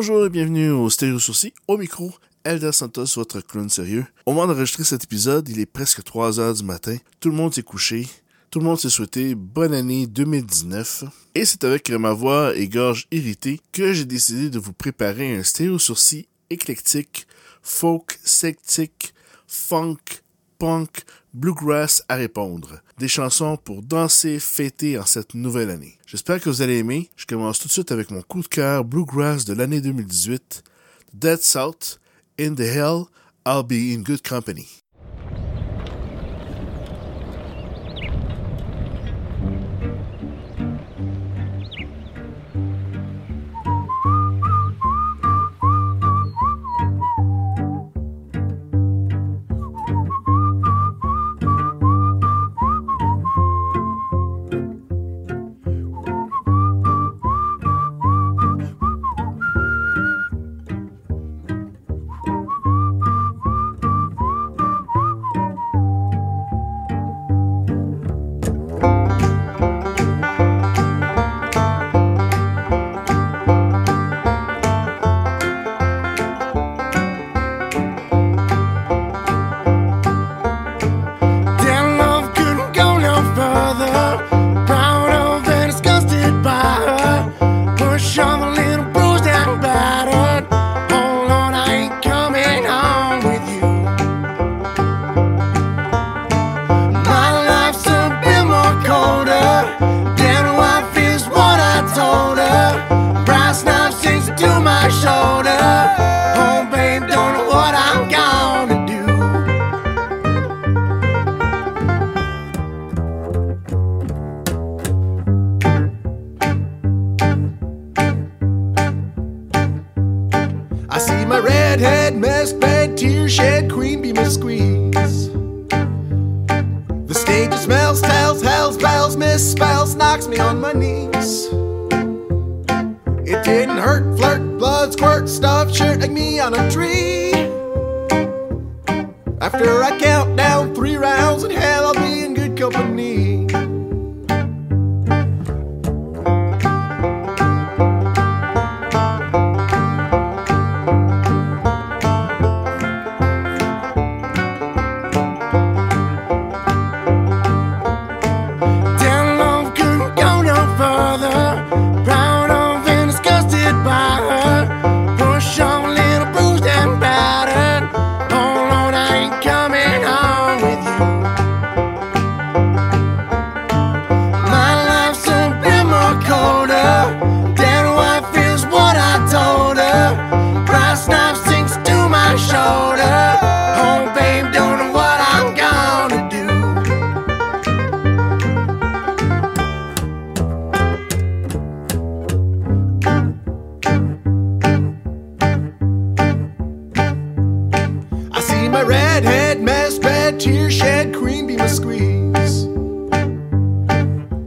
Bonjour et bienvenue au Stéréo Sourcil. Au micro, Elder Santos, votre clown sérieux. Au moment d'enregistrer cet épisode, il est presque 3 heures du matin. Tout le monde s'est couché. Tout le monde s'est souhaité bonne année 2019. Et c'est avec ma voix et gorge irritée que j'ai décidé de vous préparer un stéréo sourcil éclectique, folk, sectique, funk, punk, bluegrass à répondre. Des chansons pour danser, fêter en cette nouvelle année. J'espère que vous allez aimer. Je commence tout de suite avec mon coup de cœur bluegrass de l'année 2018. Dead South, In the Hell, I'll Be in Good Company.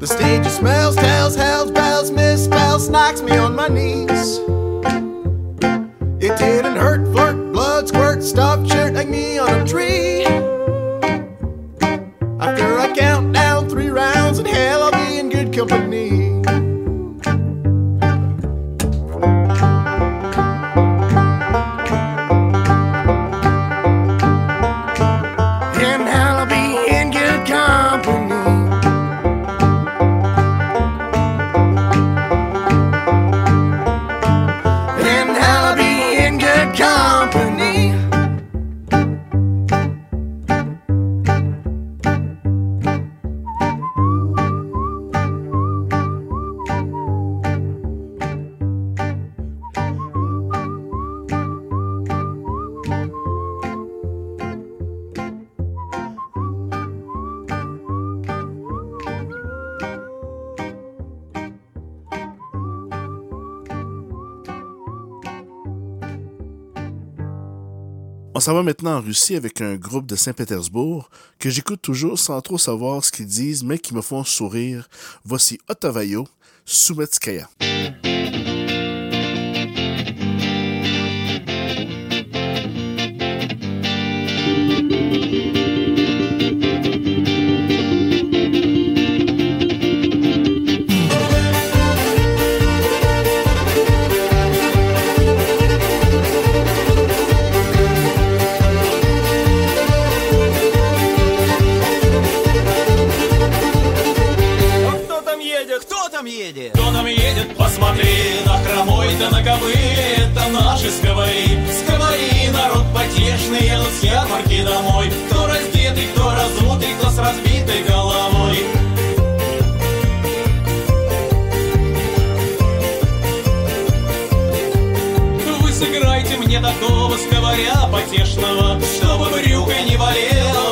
The stage smells, tells, hells, bells, misspells, knocks me on my knees. S'en va maintenant en Russie avec un groupe de Saint-Pétersbourg que j'écoute toujours sans trop savoir ce qu'ils disent, mais qui me font sourire. Voici Otavayo, Soumetskaya. Женщины едут с ярмарки домой. Кто раздетый, кто разутый, кто с разбитой головой. Вы сыграйте мне такого сковоря потешного Чтобы брюка не болела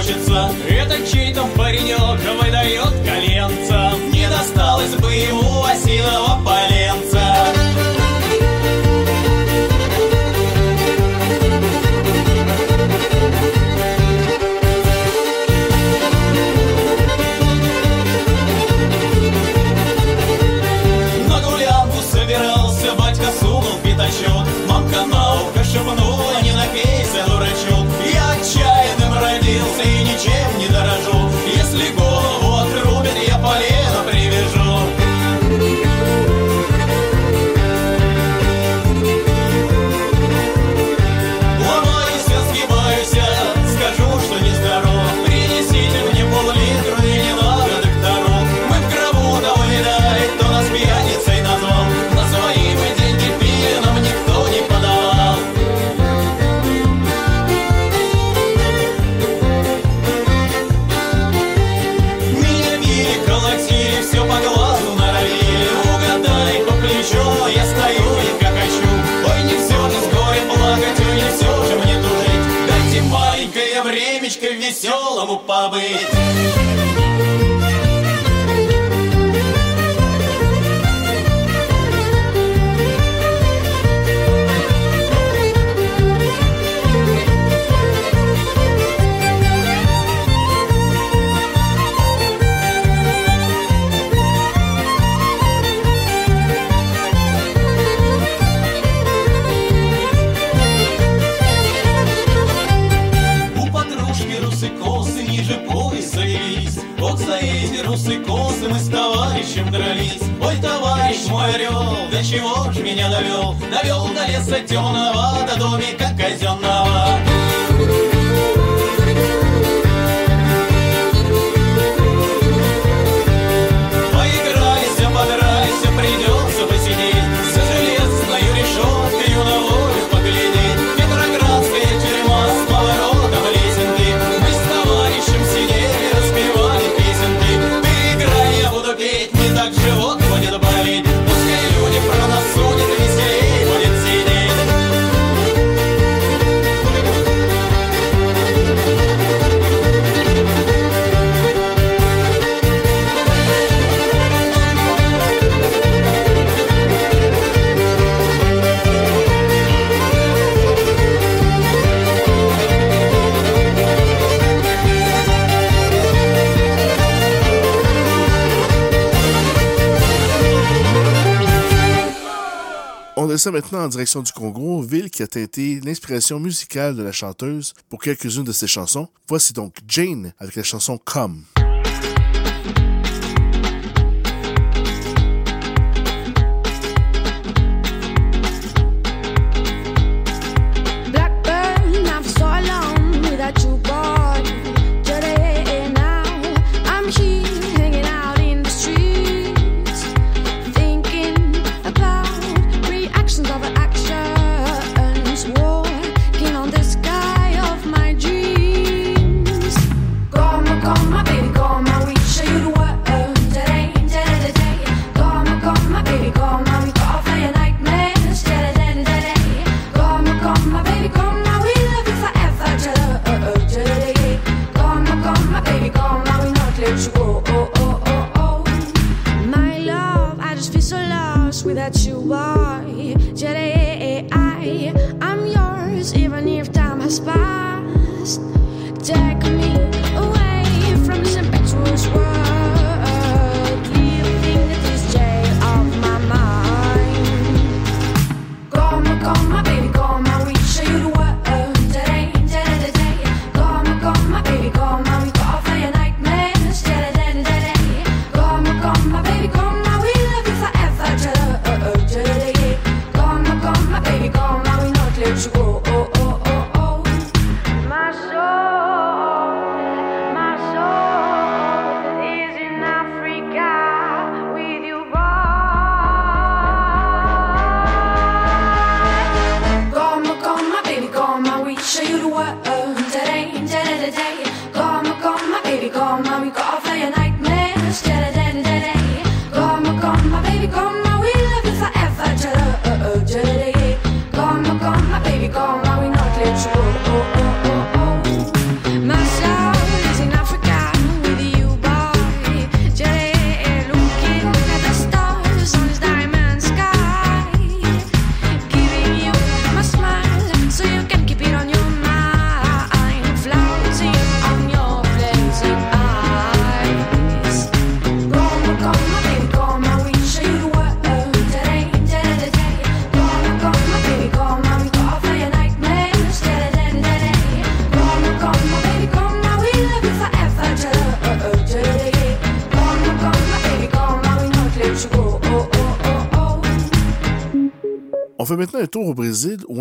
хочется. Это чей-то паренек выдает коленца Не досталось бы ему осиного поля. ça maintenant en direction du Congo, ville qui a été l'inspiration musicale de la chanteuse pour quelques-unes de ses chansons. Voici donc Jane avec la chanson Come.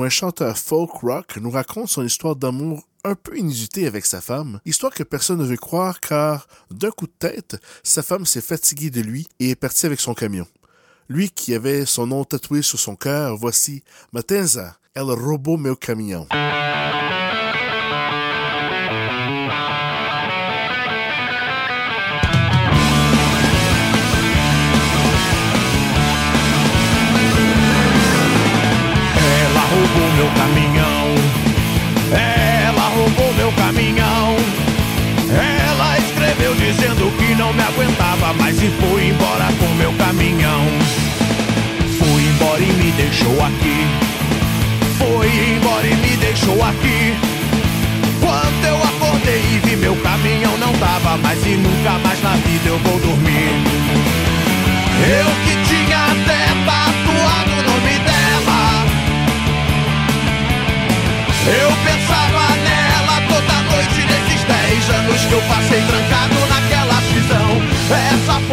Un chanteur folk rock nous raconte son histoire d'amour un peu inusitée avec sa femme, histoire que personne ne veut croire car, d'un coup de tête, sa femme s'est fatiguée de lui et est partie avec son camion. Lui qui avait son nom tatoué sur son cœur, voici Matenza, El Robo Meu Caminhão. Deixou aqui. Foi embora e me deixou aqui. Quando eu acordei e vi meu caminhão não tava mais e nunca mais na vida eu vou dormir. Eu que tinha até tatuado o nome dela. Eu pensava nela toda noite nesses 10 anos que eu passei trancado. Essa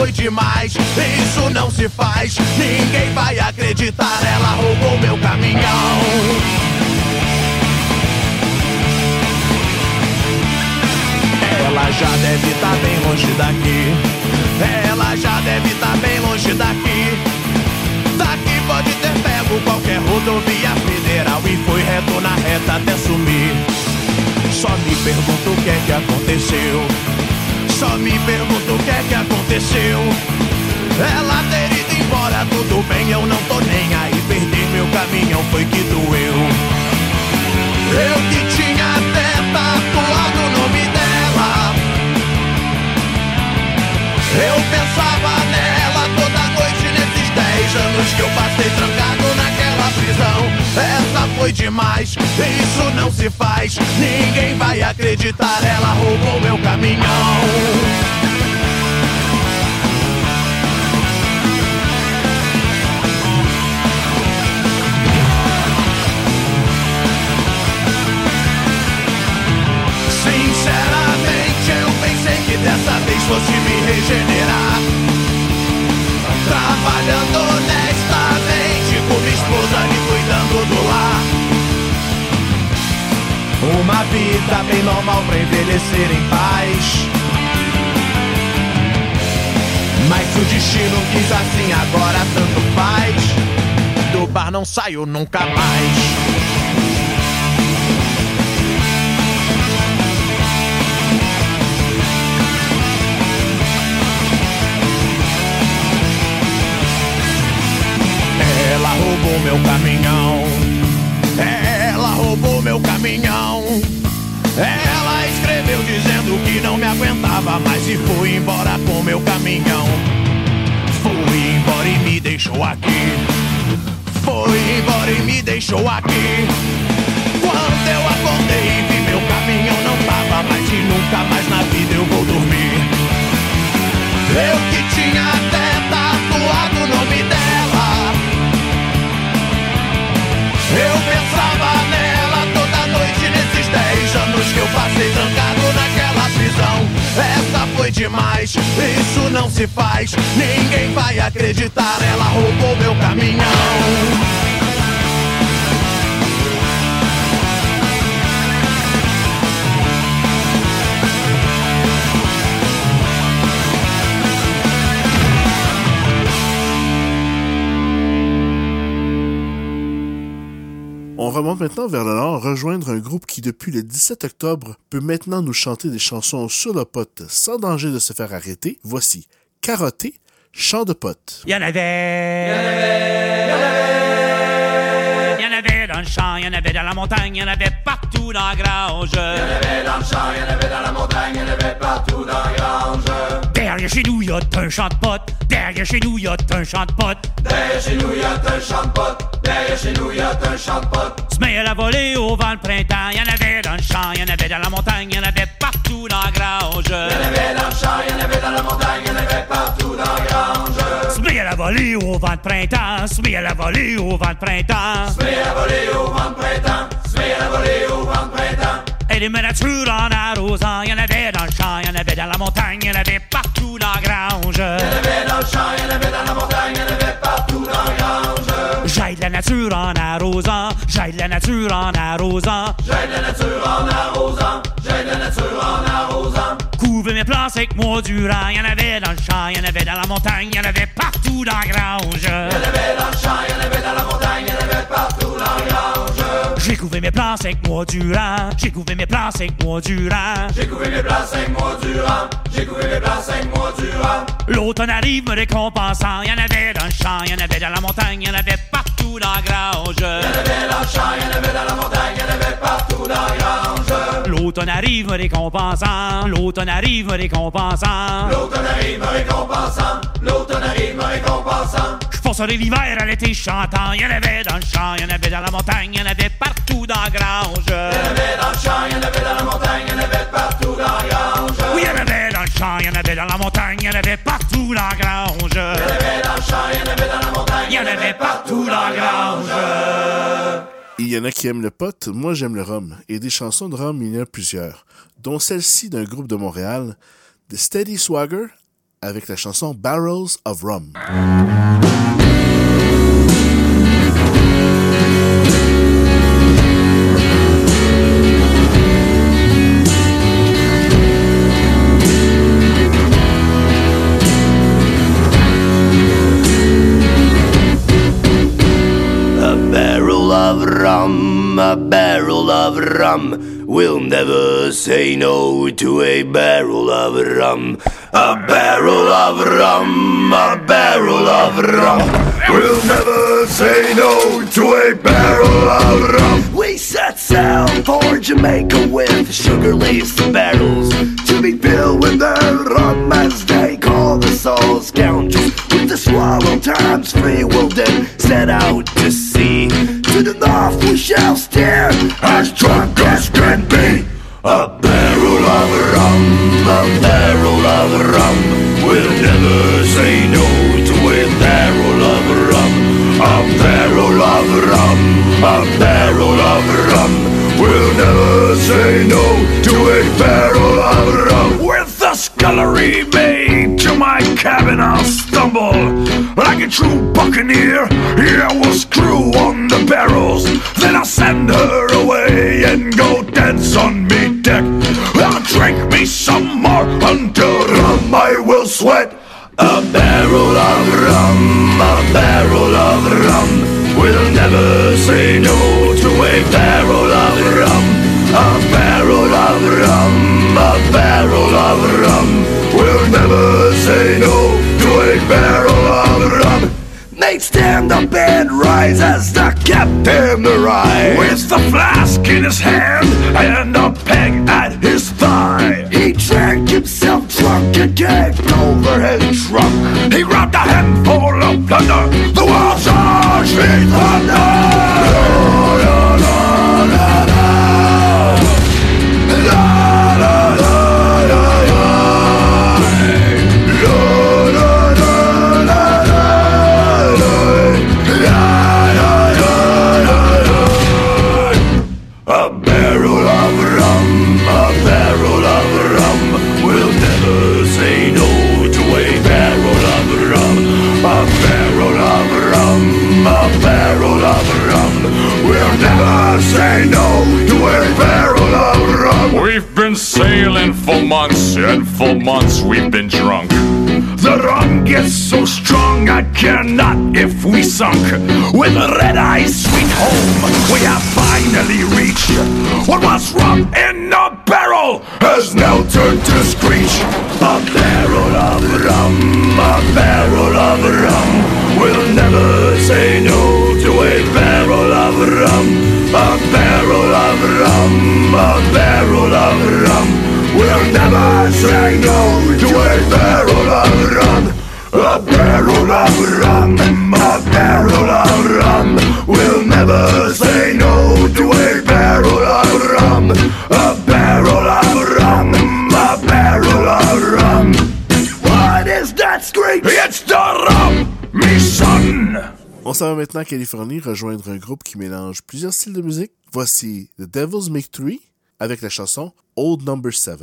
foi demais, isso não se faz. Ninguém vai acreditar, ela roubou meu caminhão. Ela já deve estar bem longe daqui. Ela já deve estar bem longe daqui. Daqui pode ter pego qualquer rodovia federal e foi reto na reta até sumir. Só me pergunto o que é que aconteceu. Só me pergunto o que é que aconteceu. Ela ter ido embora, tudo bem, eu não tô nem aí. Perder meu caminhão foi que doeu. Eu que tinha até tatuado o nome dela. Eu pensava nela toda noite nesses 10 anos que eu passei trancado. Essa foi demais, isso não se faz. Ninguém vai acreditar, ela roubou meu caminhão. Vida bem normal pra envelhecer em paz. Mas o destino quis assim, agora tanto faz. Do bar não saio nunca mais. Ela roubou meu caminhão. Ela roubou meu caminhão. Ela escreveu dizendo que não me aguentava mais e foi embora com meu caminhão. Foi embora e me deixou aqui. Foi embora e me deixou aqui. Quando eu acordei e vi meu caminhão não tava mais e nunca mais na vida eu vou dormir. Eu que tinha passei trancado naquela prisão. Essa foi demais, isso não se faz. Ninguém vai acreditar, ela roubou meu caminhão. Maintenant vers le nord, rejoindre un groupe qui, depuis le 17 octobre, peut maintenant nous chanter des chansons sur le pote sans danger de se faire arrêter. Voici Carotté, chant de pote. Y avait dans le champ, il y en avait dans la montagne, il y en avait partout dans la grange. Il y en avait dans le champ, il y en avait dans la montagne, il y en avait partout dans la grange. Derrière chez nous, il y a un champ de pote. Derrière chez nous, il y a un champ de pote. Derrière chez nous, y a un champ de pote. Derrière chez nous, y a un champ de pote. Se met à la volée au vent le printemps. Il y en avait dans le champ, il y en avait dans la montagne, il y en avait partout dans la grange. Il y en avait dans le champ, il y en avait dans la montagne, il y en avait partout dans la grange. Se met à la volée au vent de printemps. Se met à la volée au vent de printemps. Se met à la voler Et les miniatures en arrosant, il y en avait dans le champ, il y en avait dans la montagne, il y en avait partout dans la grange. Il y en avait dans le champ, il y en avait dans la montagne, il y en avait partout dans la grange. J'aide la nature en arrosant. J'aide la nature en arrosant. J'aide la nature en arrosant. J'aide la nature en arrosant. Couvez mes plantes avec moi durant. Y'en avait dans le champ, y'en avait dans la montagne, y'en avait partout dans la grange. Y'en avait dans le champ, y'en avait dans la montagne, y'en avait partout dans la grange. J'ai couvé mes plantes avec moi durant. J'ai couvé mes plantes avec moi durant. J'ai couvert mes plans cinq mois durant. J'ai couvert mes plans cinq mois durant. L'automne arrive me récompensant. Y'en avait dans le champ, y'en avait dans la montagne, y'en avait partout dans la grange. Y'en avait dans le champ, y'en avait dans la montagne, y'en avait partout dans la grange. L'automne arrive me récompensant. L'automne arrive me récompensant. L'automne arrive me récompensant. L'automne arrive me récompensant. Je passerai l'hiver à l'été chantant. Y'en avait dans le champ, y'en avait dans la montagne, y'en avait partout dans la grange. Y'en avait dans le champ, y'en avait dans la montagne, y'en avait partout dans la grange. Oui, y'en avait dans le champ, y'en avait dans la montagne, y'en avait partout dans la grange. Y'en avait dans le champ, y'en avait dans la montagne, Y'en avait partout dans la grange. Il y en a qui aiment le pot, moi j'aime le rhum. Et des chansons de rhum, il y en a plusieurs. Dont celle-ci d'un groupe de Montréal, The Steady Swagger, avec la chanson Barrels of Rum. Rum. We'll never say no to a barrel of rum. A barrel of rum, a barrel of rum. We'll never say no to a barrel of rum. We set sail for Jamaica with sugar leaf barrels to be filled with their rum as they call the soul scoundrels. With the swallow times free we'll then set out to sea. To the north we shall steer as drunk as can be. A barrel of rum, a barrel of rum. We'll never say no to a barrel of rum. A barrel of rum, a barrel of rum. We'll never say no to a barrel of rum. With the scullery maid to my cabin I'll stumble like a true buccaneer. Yeah, we'll screw on barrels, then I'll send her away and go dance on me deck. I'll drink me some more until rum I will sweat. A barrel of rum, a barrel of rum. We'll never say no to a barrel of rum. A barrel of rum, a barrel of rum. We'll never Mate, stand up and rise as the captain arrives. With the flask in his hand and a peg at his thigh. He drank himself drunk and gagged over his trunk. He grabbed a handful of plunder. The world charged me thunder. Never say no to a barrel of rum. We've been sailing for months, and for months we've been drunk. The rum gets so strong I care not if we sunk. With red eyes, sweet home, we have finally reached what was rum in a barrel has now turned to rum. We'll never say no to a rum. We'll never say no to a barrel of rum. What is that screech? It's the rum. On s'en va maintenant en Californie rejoindre un groupe qui mélange plusieurs styles de musique. Voici The Devil's Make Three avec la chanson Old Number 7.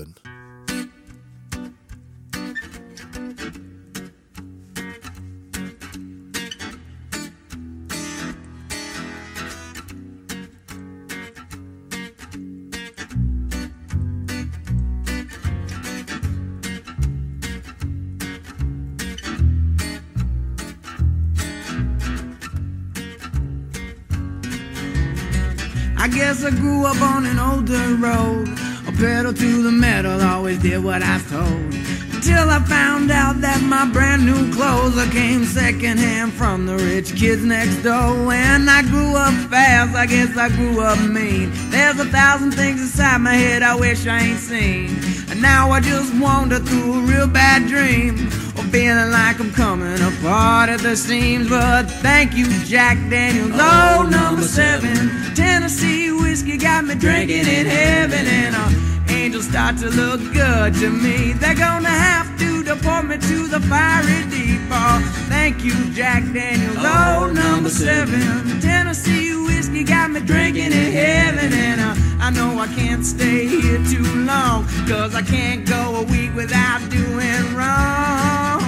I grew up on an older road. A pedal to the metal, always did what I was told. Until I found out that my brand new clothes I came secondhand from the rich kids next door. And I grew up fast, I guess I grew up mean. There's a thousand things inside my head I wish I ain't seen. And now I just wander through a real bad dream. Or feeling like I'm coming apart at the seams. But thank you, Jack Daniels. Oh, number seven. Tennessee whiskey got me drinking in heaven. And uh, angels start to look good to me. They're gonna have to deport me to the fiery deep. Oh, thank you, Jack Daniels. Oh, number seven. Tennessee whiskey got me drinking in heaven. And uh, I know I can't stay here too long. Cause I can't go a week without doing wrong.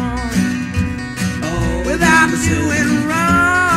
Without doing wrong.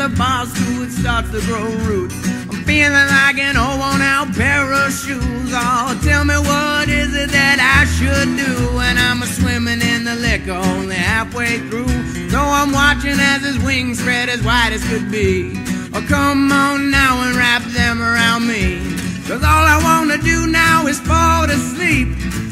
The bar stool starts to grow roots. I'm feeling like an old worn out pair of shoes. Oh, tell me what is it that I should do when I'm a swimming in the liquor only halfway through. So I'm watching as his wings spread as wide as could be. Oh, come on now and wrap them around me. Cause all I wanna do now is fall to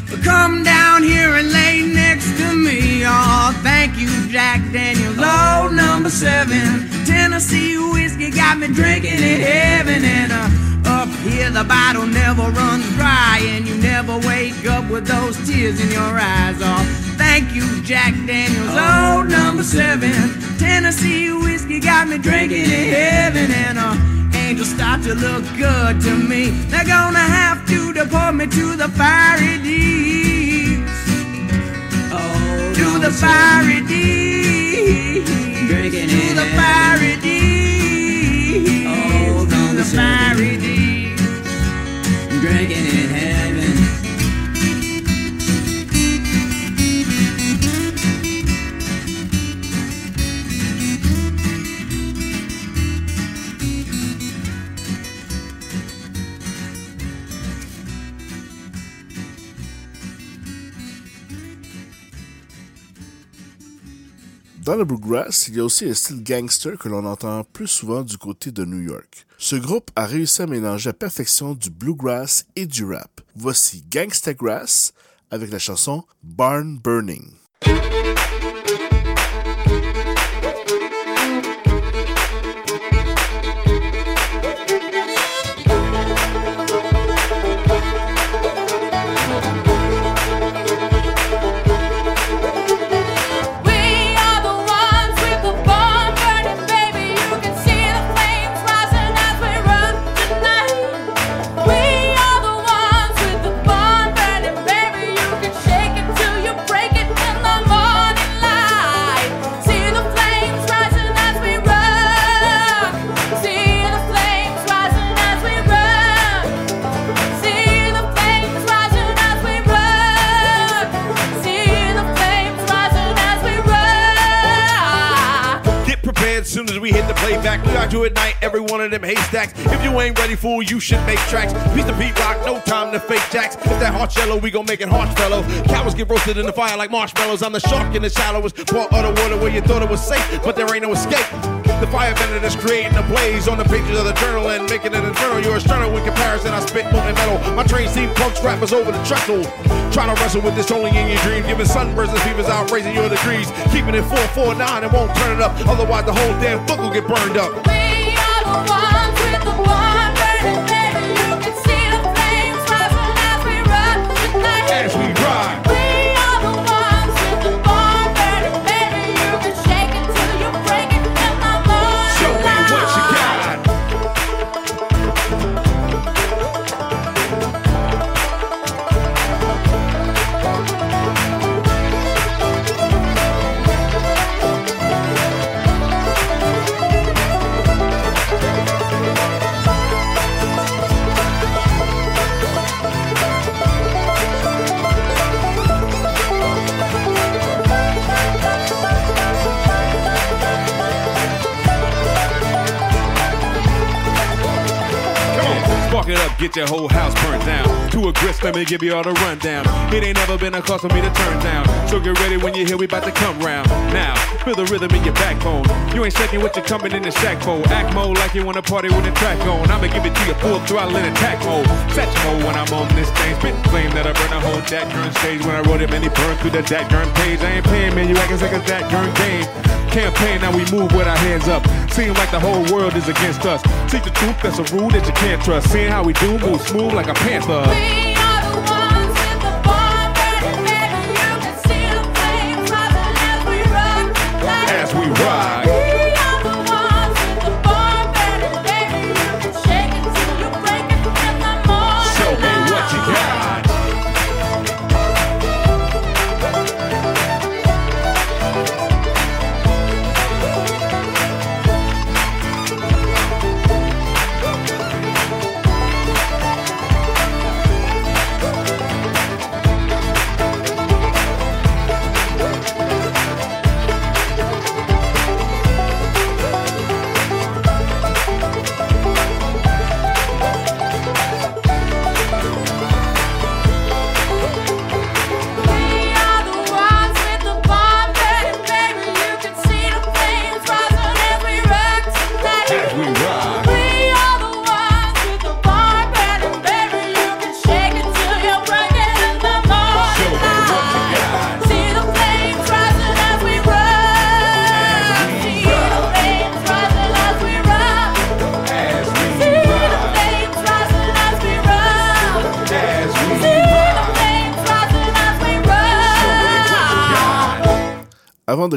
sleep. Come down here and lay next to me. Oh, thank you, Jack Daniels. Oh, number seven. Tennessee whiskey got me drinking in heaven. And uh, up here, the bottle never runs dry. And you never wake up with those tears in your eyes. Oh, thank you, Jack Daniels. Oh, number seven. Tennessee whiskey got me drinking in heaven. And uh, angels start to look good to me. They're gonna have to deport me to the fiery the fiery deeps. Dans le bluegrass, il y a aussi un style gangster que l'on entend plus souvent du côté de New York. Ce groupe a réussi à mélanger à perfection du bluegrass et du rap. Voici Gangsta Grass avec la chanson Barn Burning. Playback. We got you at night, every one of them haystacks. If you ain't ready, fool, you should make tracks. Piece of Pete Rock, no time to fake jacks. If that hot yellow, we gon' make it harsh, fellow. Cowards get roasted in the fire like marshmallows. I'm the shark in the shallowest part of the water where you thought it was safe, but there ain't no escape. The fire bender that's creating a blaze on the pages of the journal and making it infernal. You're a sternal in comparison. I spit molten metal. My train seen punks rappers over the trestle. Trying to wrestle with this only in your dream. Giving sunburns and fevers out, raising your degrees. Keeping it 449 and won't turn it up. Otherwise, the whole damn book will get burned up. We are the ones with the get your whole house burnt down. To a grist, let me give you all the rundown. It ain't never been a cause for me to turn down. So get ready when you hear we about to come round. Now, feel the rhythm in your backbone. You ain't second what you're coming in the shack mode. Act mode like you wanna party with the track on. I'ma give it to you full throttle in attack mode. Satch mode when I'm on this thing. Spit flame that I burn a whole Jack Gurn stage. When I wrote it, many he burned through the Jack Gurn page. I ain't paying, man, you acting like a Jack Gurn game. Campaign, now we move with our hands up. Seem like the whole world is against us. Seek the truth, that's a rule that you can't trust. Seeing how we do, move smooth like a panther.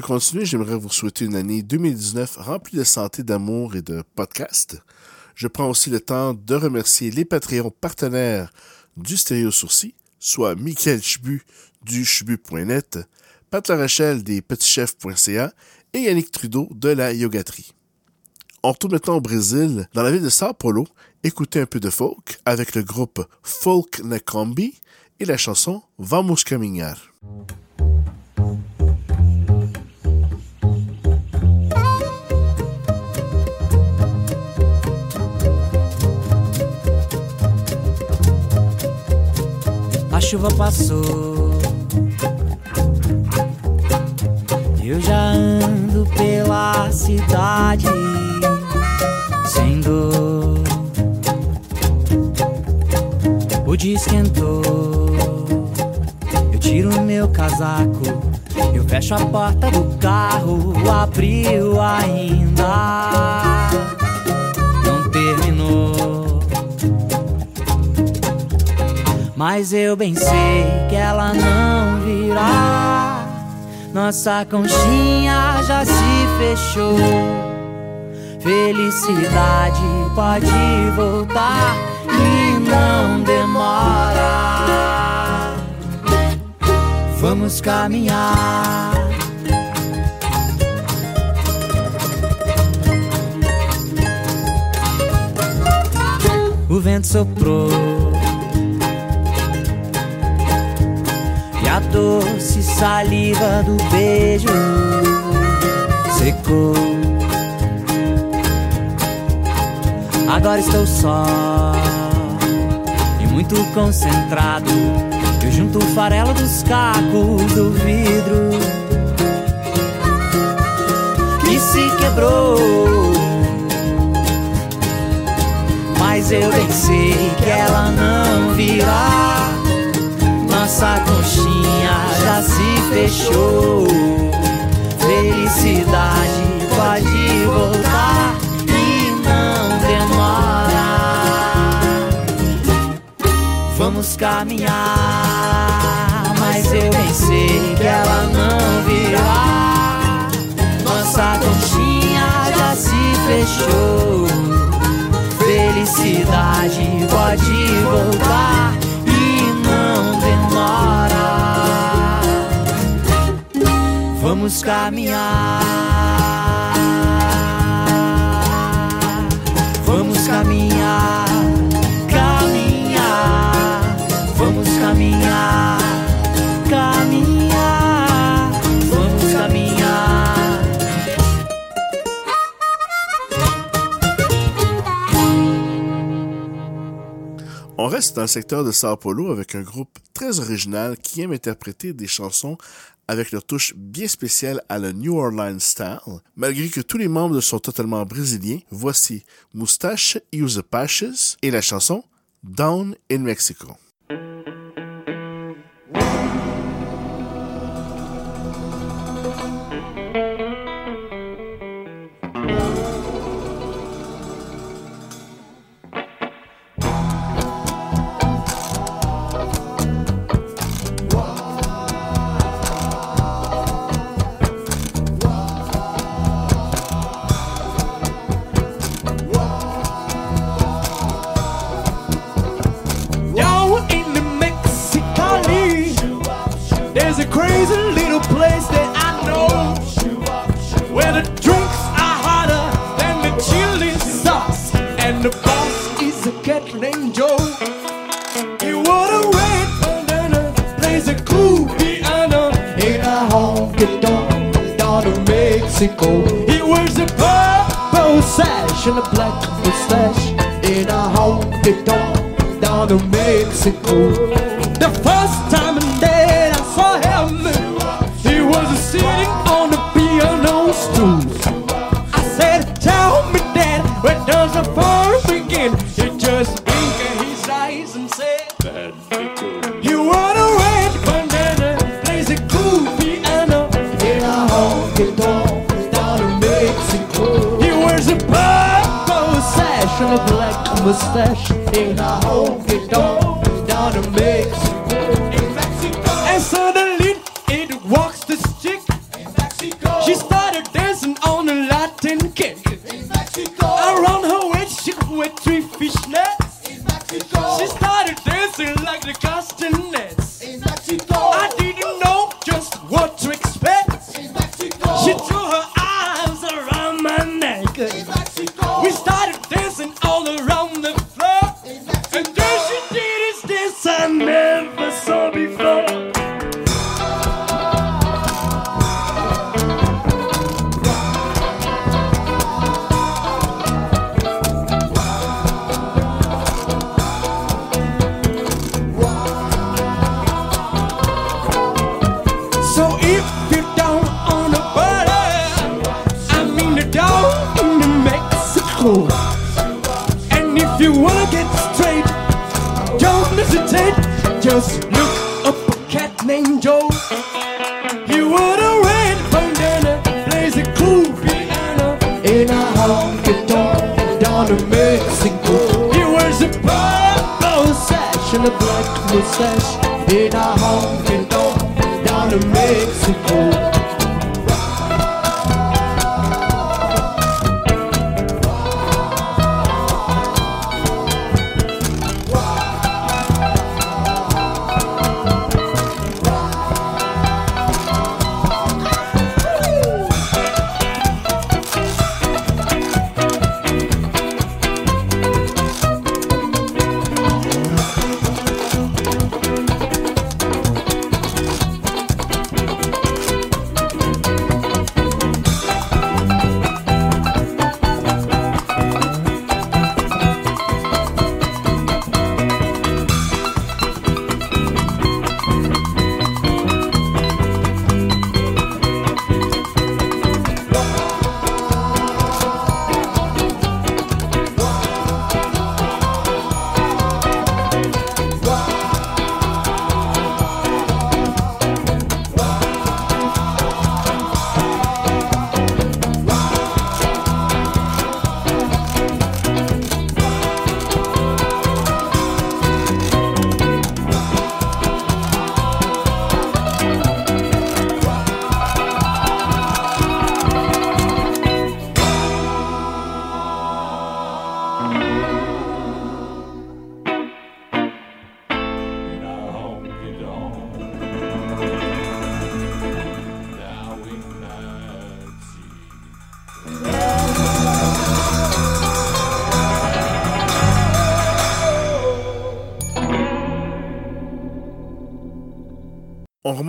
Continuer, j'aimerais vous souhaiter une année 2019 remplie de santé, d'amour et de podcasts. Je prends aussi le temps de remercier les Patreons partenaires du Stéréo Sourcil, soit Michael Chbu du chbu.net, Pat Larachelle des petitchefs.ca et Yannick Trudeau de la Yogaterie. On retourne maintenant au Brésil, dans la ville de Sao Paulo, écouter un peu de folk avec le groupe Folk na Kombi et la chanson Vamos Caminhar. Chuva passou. Eu já ando pela cidade sem dor. O dia esquentou. Eu tiro meu casaco. Eu fecho a porta do carro. Abriu ainda. Não terminou. Mas eu bem sei que ela não virá. Nossa conchinha já se fechou. Felicidade pode voltar e não demora. Vamos caminhar. O vento soprou a doce saliva do beijo secou. Agora estou só e muito concentrado. Eu junto o farelo dos cacos do vidro que se quebrou. Mas eu bem sei que ela não virá. Nossa conchinha já se fechou. Felicidade pode voltar e não demora. Vamos caminhar, mas eu bem sei que ela não virá. Nossa conchinha já se fechou. Felicidade pode voltar On reste dans le secteur de Sao Paulo avec un groupe très original qui aime interpréter des chansons avec leur touche bien spéciale à la New Orleans style. Malgré que tous les membres sont totalement brésiliens, voici Moustache, Use the Patches et la chanson Down in Mexico.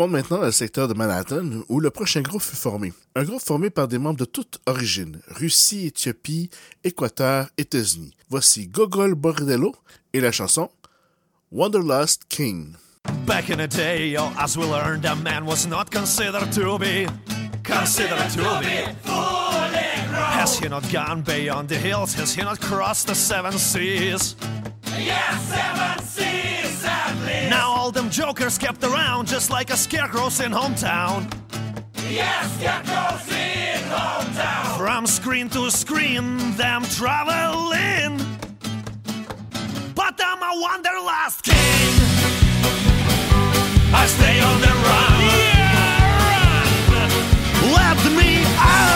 remonte maintenant dans le secteur de Manhattan, où le prochain groupe fut formé. Un groupe formé par des membres de toute origine, Russie, Éthiopie, Équateur, États-Unis. Voici Gogol Bordello et la chanson Wanderlust King. Back in the day, oh, your eyes were learned a man was not considered to be considered to be fully grown. Has he not gone beyond the hills? Has he not crossed the seven seas? Yes, seven seas. All them jokers kept around just like a scarecrows in hometown. Yes, scarecrows in hometown. From screen to screen, them traveling. But I'm a wanderlust king. I stay on the run. Let me out.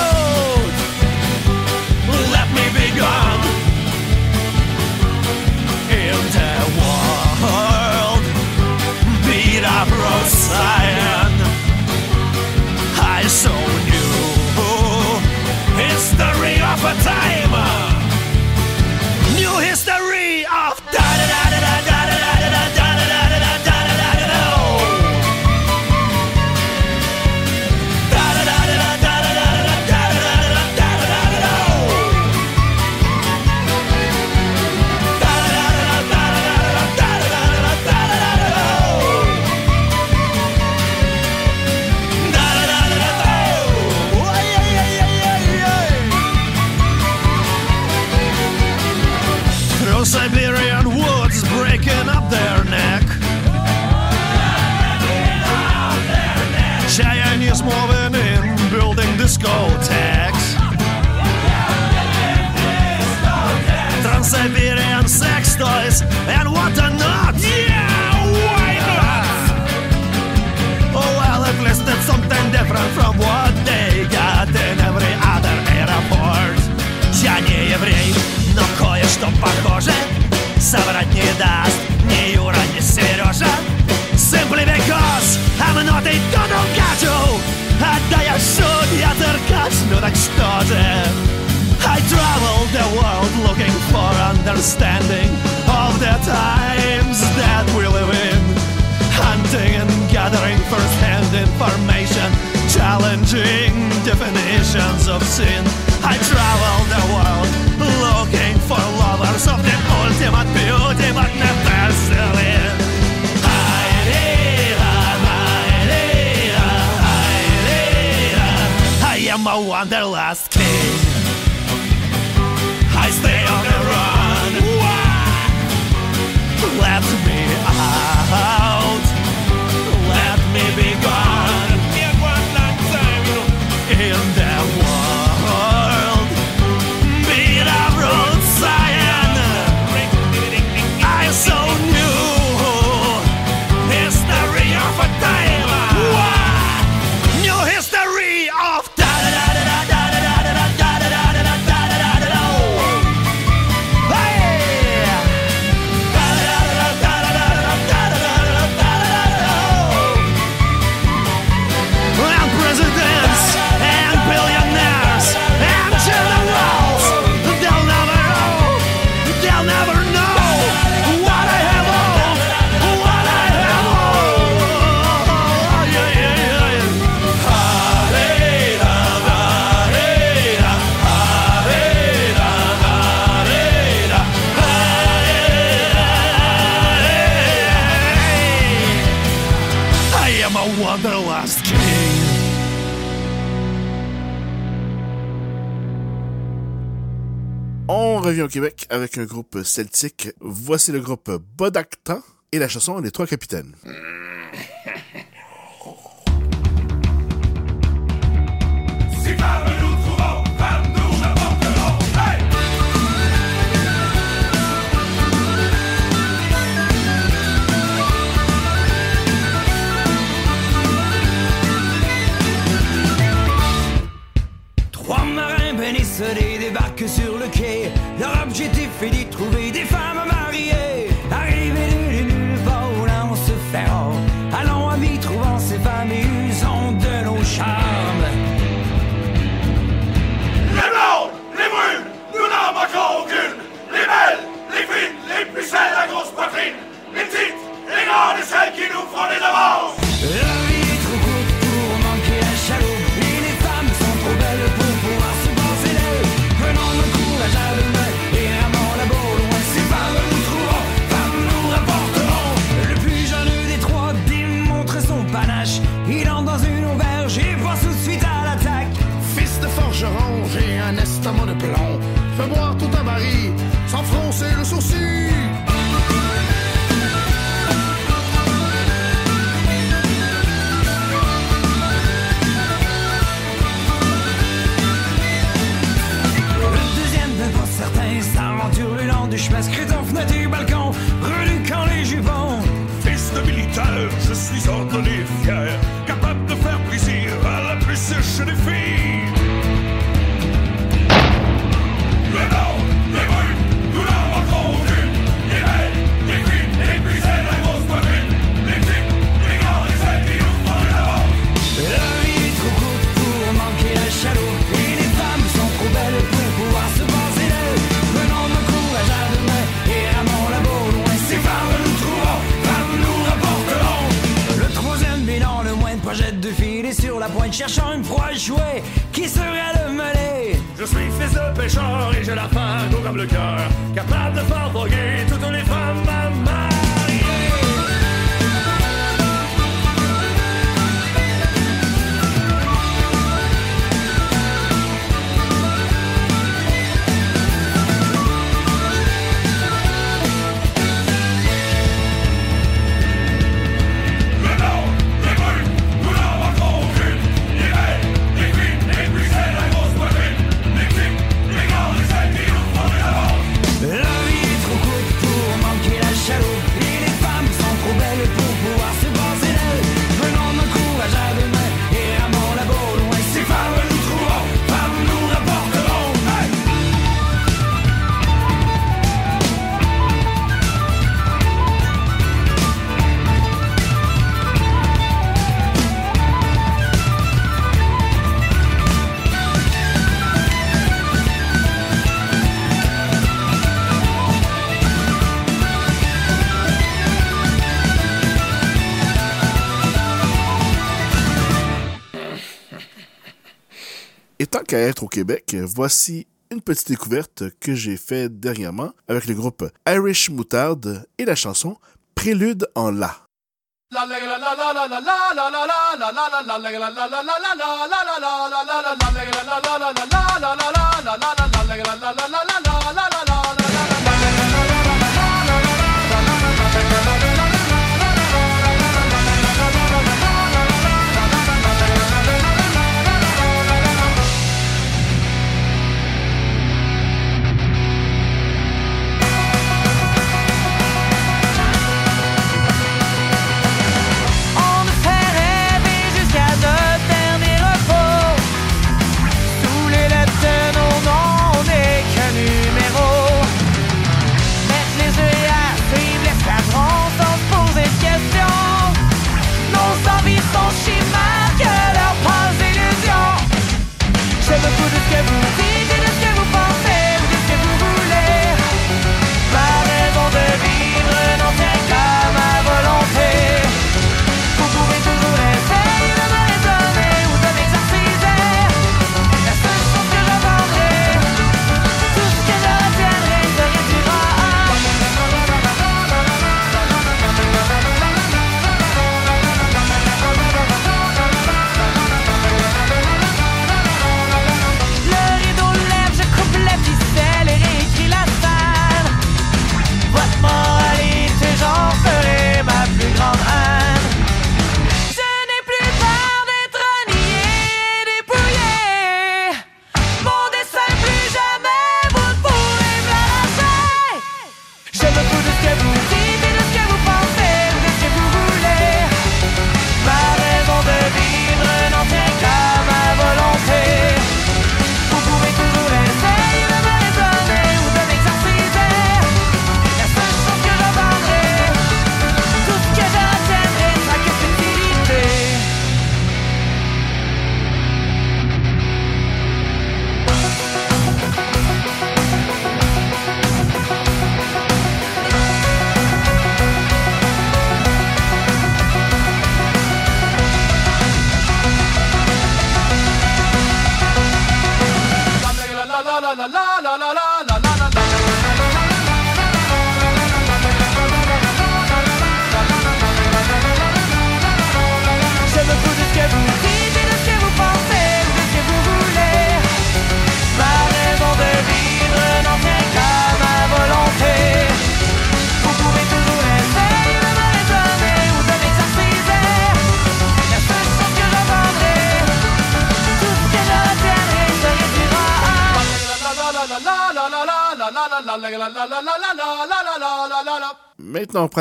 Road sign. I so knew history of a time. New history похоже Соврать не даст ни Юра, ни Сережа Simply because I'm not a total gajo А да я судья циркач, ну так что же I travel the world looking for understanding Of the times that we live in Hunting and gathering first-hand information Challenging definitions of sin I travel the world looking of the ultimate beauty But selling I am a wanderlust king I stay on the run. Let revient au Québec avec un groupe celtique. Voici le groupe Bodactan et la chanson Les Trois Capitaines. Si cherchant une proie à jouer qui serait le mêlé. Je suis fils de pêcheur et j'ai la faim, tout comme le cœur, capable de faire toutes les femmes qu'à être au Québec, voici une petite découverte que j'ai faite dernièrement avec le groupe Irish Moutarde et la chanson Prélude en La.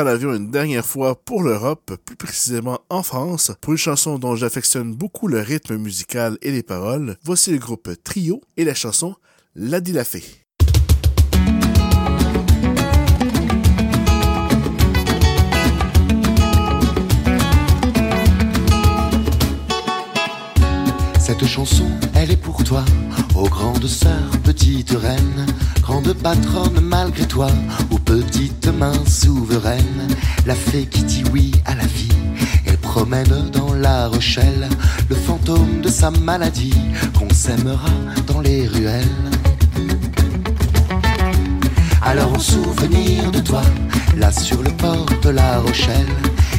L'avion une dernière fois pour l'Europe, plus précisément en France, pour une chanson dont j'affectionne beaucoup le rythme musical et les paroles. Voici le groupe Trio et la chanson La dit la fée. Cette chanson, elle est pour toi, ô grande sœur, petite reine, grande patronne malgré toi, aux petites mains souveraines, la fée qui dit oui à la vie. Elle promène dans la Rochelle le fantôme de sa maladie, qu'on s'aimera dans les ruelles. Alors en souvenir de toi, là sur le port de la Rochelle,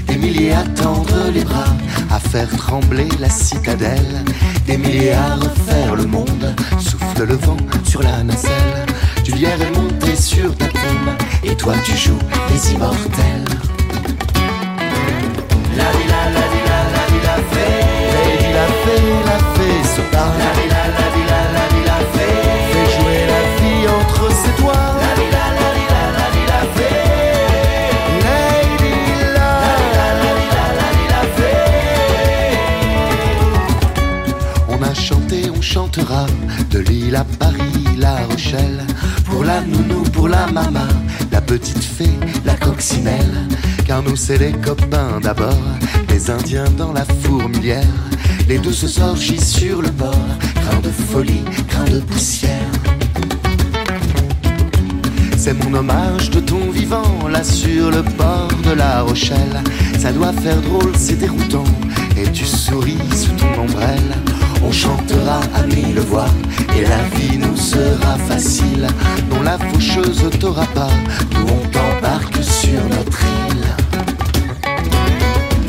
des milliers à tendre les bras, à faire trembler la citadelle, des milliers à refaire le monde, souffle le vent sur la nacelle, du lierre est monté sur ta tombe, et toi tu joues les immortels. La la la la la di la fée, la fée, la fée. Lille à Paris, La Rochelle, pour la nounou, pour la maman, la petite fée, la coccinelle. Car nous c'est les copains d'abord, les Indiens dans la fourmilière, les douces orgies sur le bord, grain de folie, grain de poussière. C'est mon hommage de ton vivant, là sur le bord de la Rochelle. Ça doit faire drôle, c'est déroutant, et tu souris sous ton ombrelle. On chantera à mille voix, et la vie nous sera facile. Non, la faucheuse t'aura pas, nous on t'embarque sur notre île.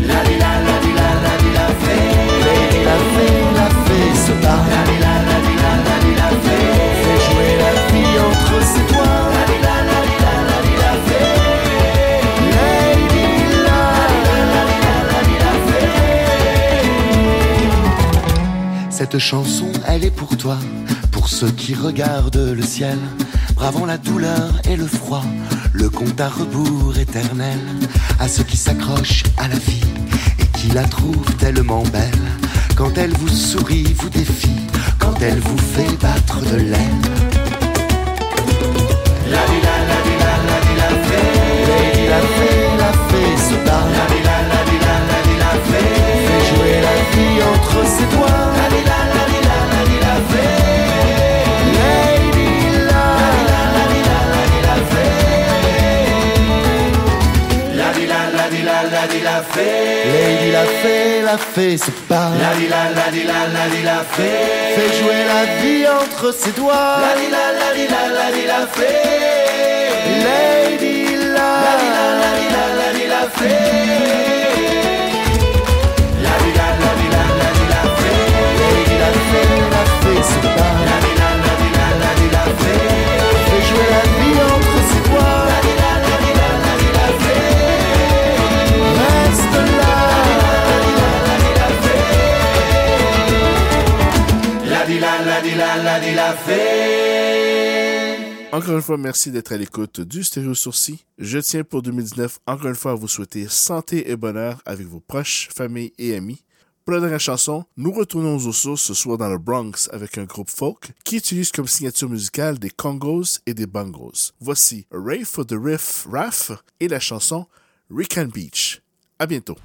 La di la la di la la di la fée, la fée, la fée se bat. La di la la di la la di la fée, fait jouer la vie entre ses doigts. Cette chanson, elle est pour toi, pour ceux qui regardent le ciel, bravant la douleur et le froid, le compte à rebours éternel, à ceux qui s'accrochent à la vie et qui la trouvent tellement belle. Quand elle vous sourit, vous défie, quand elle vous fait battre de l'aile. La la la la la la la entre ses doigts. La di la la di la la di la fée, Lady la la la di la la di la fée. La di la la di la la di la fée, Lady la fée, la fée se bat. La di la la di la la di la fée, fait jouer la vie entre ses doigts. La di la la di la la di la fée, Lady la la di la la di la la di la fée. Encore une fois, merci d'être à l'écoute du Stéréo Sourcil. Je tiens pour 2019 encore une fois à vous souhaiter santé et bonheur avec vos proches, familles et amis. Pour la dernière chanson, nous retournons aux sources ce soir dans le Bronx avec un groupe folk qui utilise comme signature musicale des congos et des bongos. Voici Ray for the Riff Raff et la chanson Rican Beach. À bientôt.